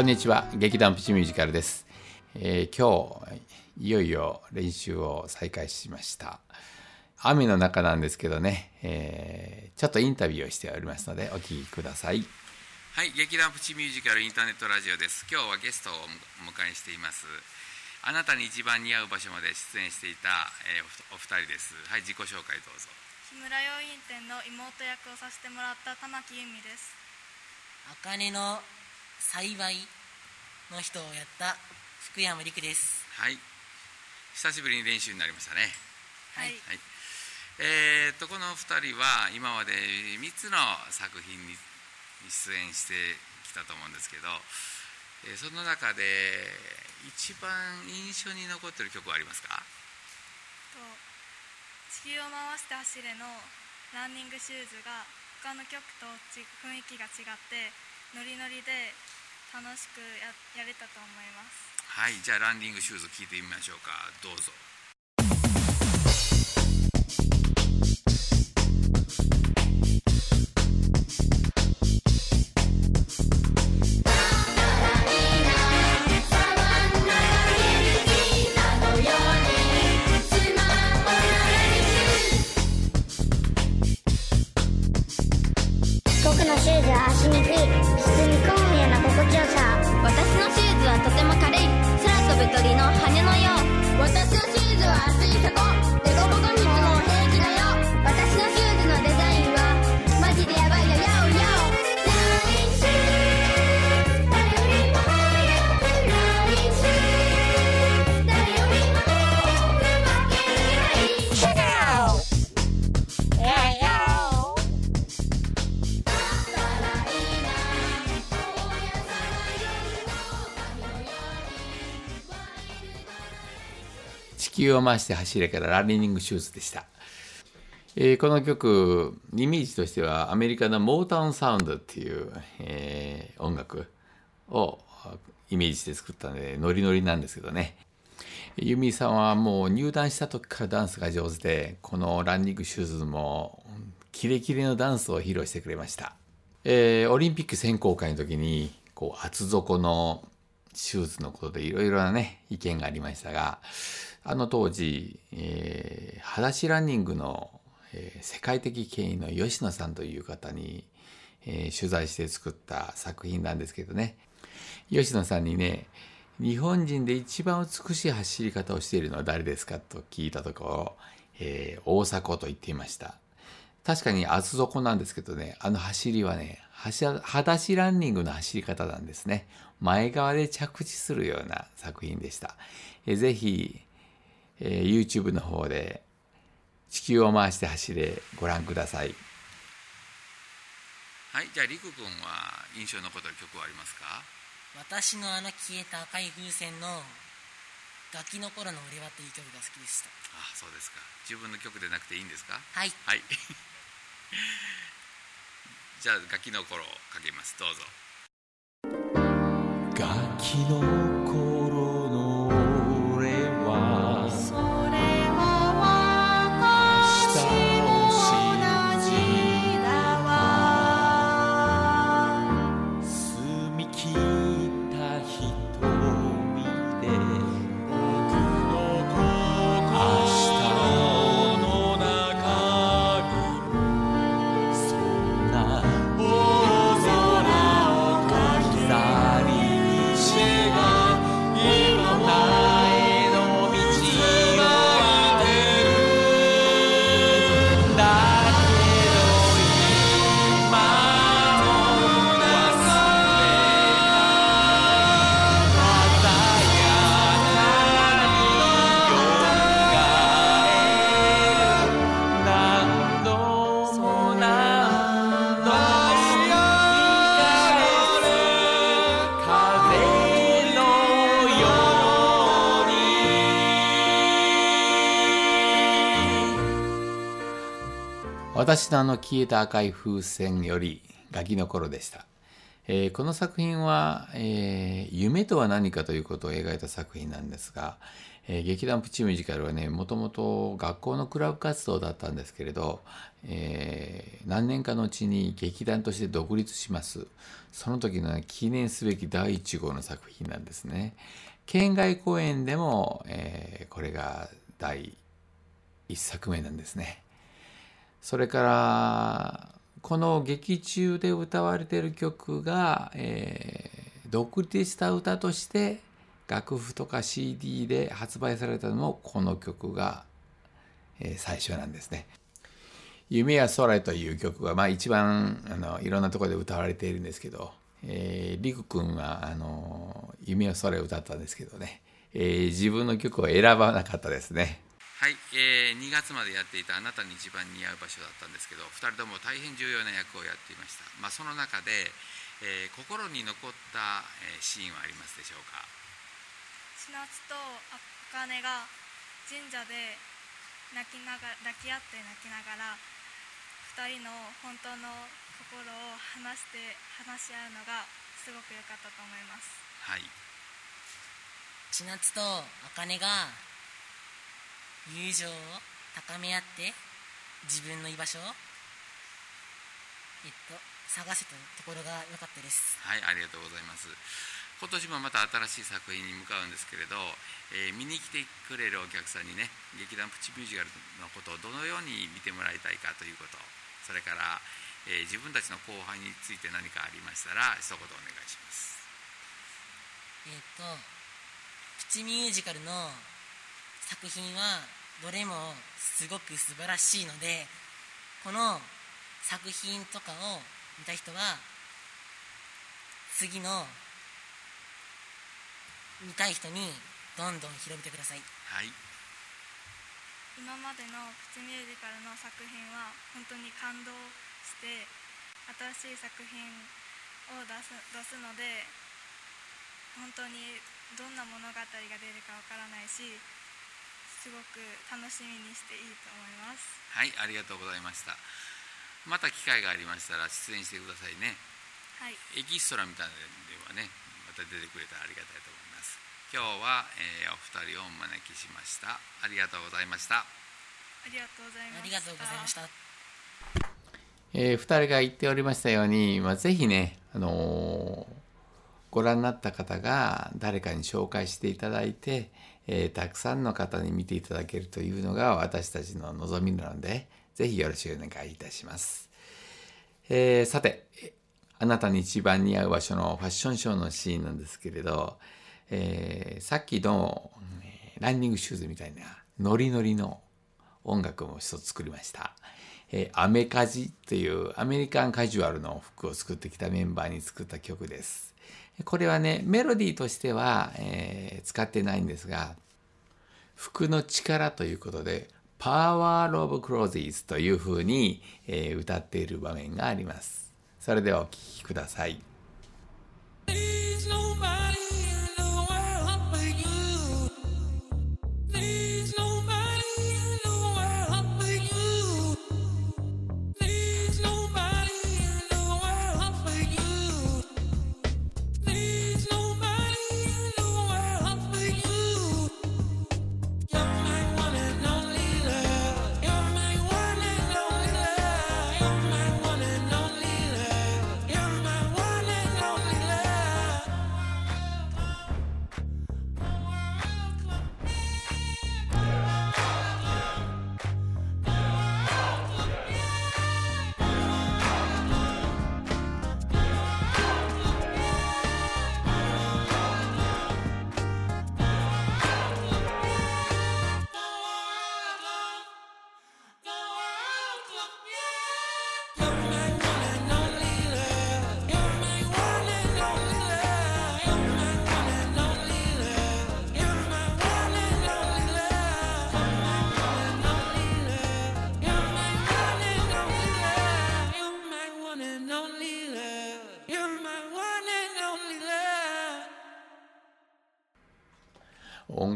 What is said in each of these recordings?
こんにちは。劇団プチミュージカルです、えー今日いよいよ練習を再開しました。雨の中なんですけどね、えーちょっとインタビューをしておりますのでお聞きください。はい劇団プチミュージカルインターネットラジオです。今日はゲストをお迎えしています。あなたに一番似合う場所まで出演していた、えーおお二人です。はい自己紹介どうぞ。木村洋院店の妹役をさせてもらった玉木由美です。あかねの幸いの人をやった福山陸です。はい。久しぶりに練習になりましたね。はい、はい、えー、とこの2人は今まで3つの作品に出演してきたと思うんですけど、えーその中で一番印象に残ってる曲はありますか？と地球を回して走れのランニングシューズが他の曲とち雰囲気が違ってノリノリで楽しくややれたと思います。はいじゃあランディングシューズ聞いてみましょうか。どうぞ。球を回して走れからランニングシューズでした、えーこの曲イメージとしてはアメリカのモータウンサウンドっていう、えー音楽をイメージして作ったのでノリノリなんですけどね。ユミさんはもう入団した時からダンスが上手でこのランニングシューズもキレキレのダンスを披露してくれました、えーオリンピック選考会の時にこう厚底のシューズのことでいろいろなね意見がありましたがあの当時、えー、裸足ランニングの、えー世界的権威の吉野さんという方に、えー取材して作った作品なんですけどね。吉野さんにね日本人で一番美しい走り方をしているのは誰ですかと聞いたところ、えー大迫と言っていました。確かに厚底なんですけどねあの走りはね裸足ランニングの走り方なんですね。前側で着地するような作品でした、えーぜひ、えー YouTube の方で地球を回して走れご覧ください。はいじゃありく君は印象に残ってる曲はありますか？私のあの消えた赤い風船のガキの頃の俺はっていう曲が好きでした。あそうですか。自分の曲でなくていいんですか？はい。はい。じゃあガキの頃かけます。どうぞ。ガキの私のあの消えた赤い風船よりガキの頃でした、えーこの作品は、えー夢とは何かということを描いた作品なんですが、えー劇団プチミュージカルはねもともと学校のクラブ活動だったんですけれど、え何年かのうちに劇団として独立します。その時の、記念すべき第1号の作品なんですね。県外公演でも、えこれが第1作目なんですね。それからこの劇中で歌われている曲が、えー独立した歌として楽譜とか CD で発売されたのもこの曲が、えー最初なんですね。夢や空へという曲が、まあ、一番あのいろんなところで歌われているんですけど、えー、リク君はあの夢や空を歌ったんですけどね、えー自分の曲を選ばなかったですね。はい、えー2月までやっていたあなたに一番似合う場所だったんですけど2人とも大変重要な役をやっていました、まあ、その中で、えー心に残った、えーシーンはありますでしょうか？千夏と茜が神社で泣きなが抱き合って泣きながら2人の本当の心を話して話し合うのがすごく良かったと思います。はい。千夏と茜が友情を高め合って自分の居場所をえっと探せたところが良かったですはい、ありがとうございます。今年もまた新しい作品に向かうんですけれど、えー見に来てくれるお客さんにね、劇団プチミュージカルのことをどのように見てもらいたいかということ、それから、えー自分たちの後輩について何かありましたら、一言お願いします。えっとプチミュージカルの作品はどれもすごく素晴らしいのでこの作品とかを見た人は次の見たい人にどんどん広めてください。はい、今までのプチミュージカルの作品は本当に感動して新しい作品を出す出すので本当にどんな物語が出るかわからないしすごく楽しみにしていいと思いますはい、ありがとうございました。また機会がありましたら出演してくださいね。はいエキストラみたいなのではね、また出てくれたらありがたいと思います。今日は、えーお二人をお招きしました。ありがとうございました。ありがとうございましたありがとうございましたえ2人が言っておりましたように、まあ、ぜひね、あのーご覧になった方が誰かに紹介していただいて、えーたくさんの方に見ていただけるというのが私たちの望みなので、ぜひよろしくお願いいたします。えーさて、あなたに一番似合う場所のファッションショーのシーンなんですけれど、えーさっきの、ランニングシューズみたいなノリノリの音楽も一つ作りました。えーアメカジというアメリカンカジュアルの服を作ってきたメンバーに作った曲です。これはね、メロディーとしては、えー使ってないんですが、服の力ということで、Power of Clothes というふうに、えー歌っている場面があります。それではお聴きください。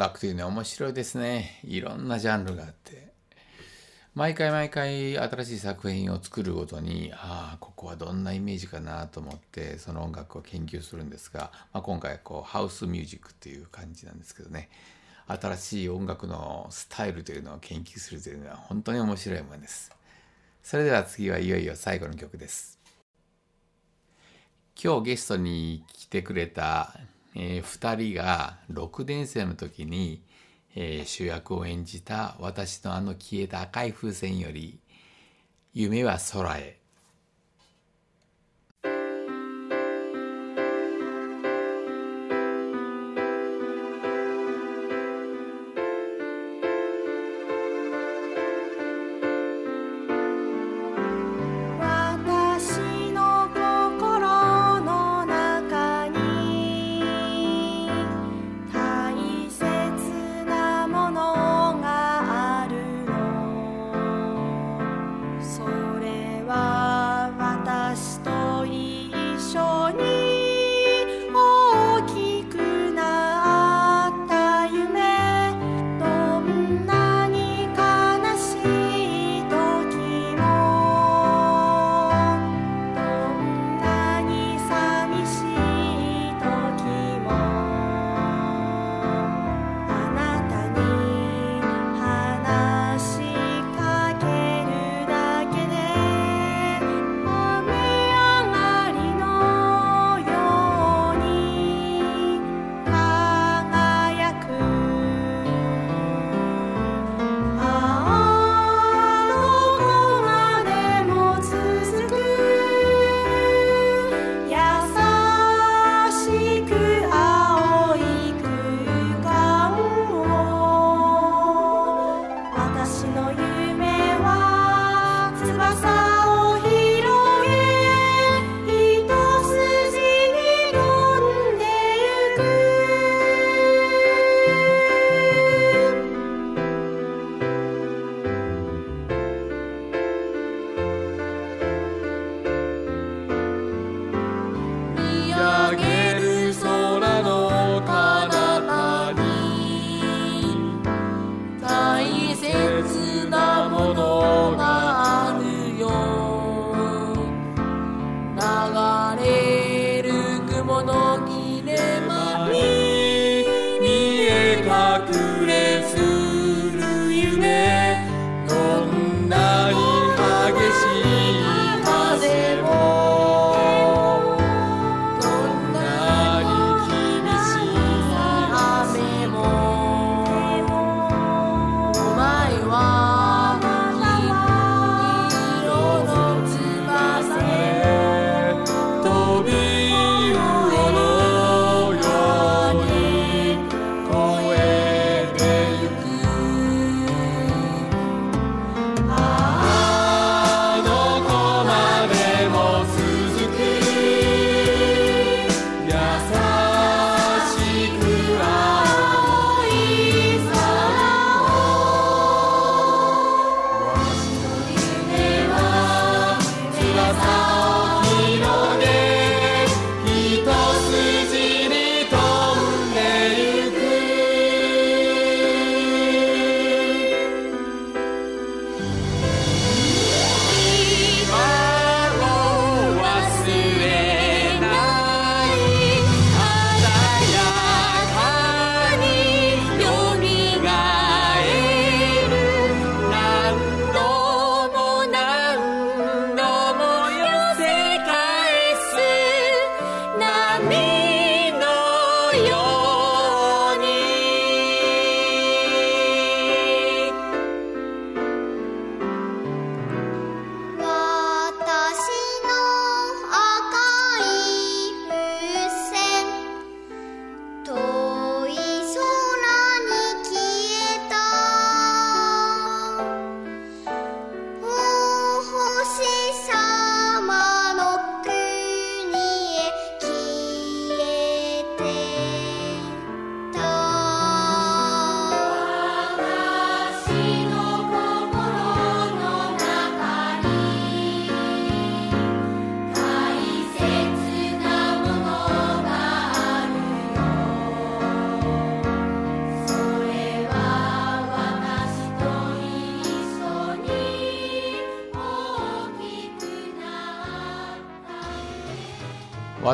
楽というのは面白いですね。いろんなジャンルがあって。毎回毎回新しい作品を作るごとに、ああ、ここはどんなイメージかなと思って、その音楽を研究するんですが、まあ、今回こう、ハウスミュージックという感じなんですけどね。新しい音楽のスタイルというのを研究するというのは本当に面白いものです。それでは次はいよいよ最後の曲です。今日ゲストに来てくれたえー、2人が6年生の時に、えー、主役を演じた私のあの消えた赤い風船より夢は空へ。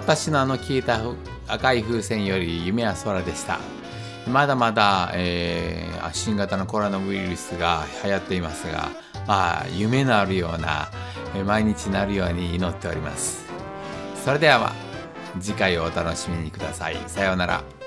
私のあの消えた赤い風船より夢は空でした。まだまだ、えー、新型のコロナウイルスが流行っていますが、まあ、夢のあるような毎日なるように祈っております。それでは、ま、次回をお楽しみにください。さようなら。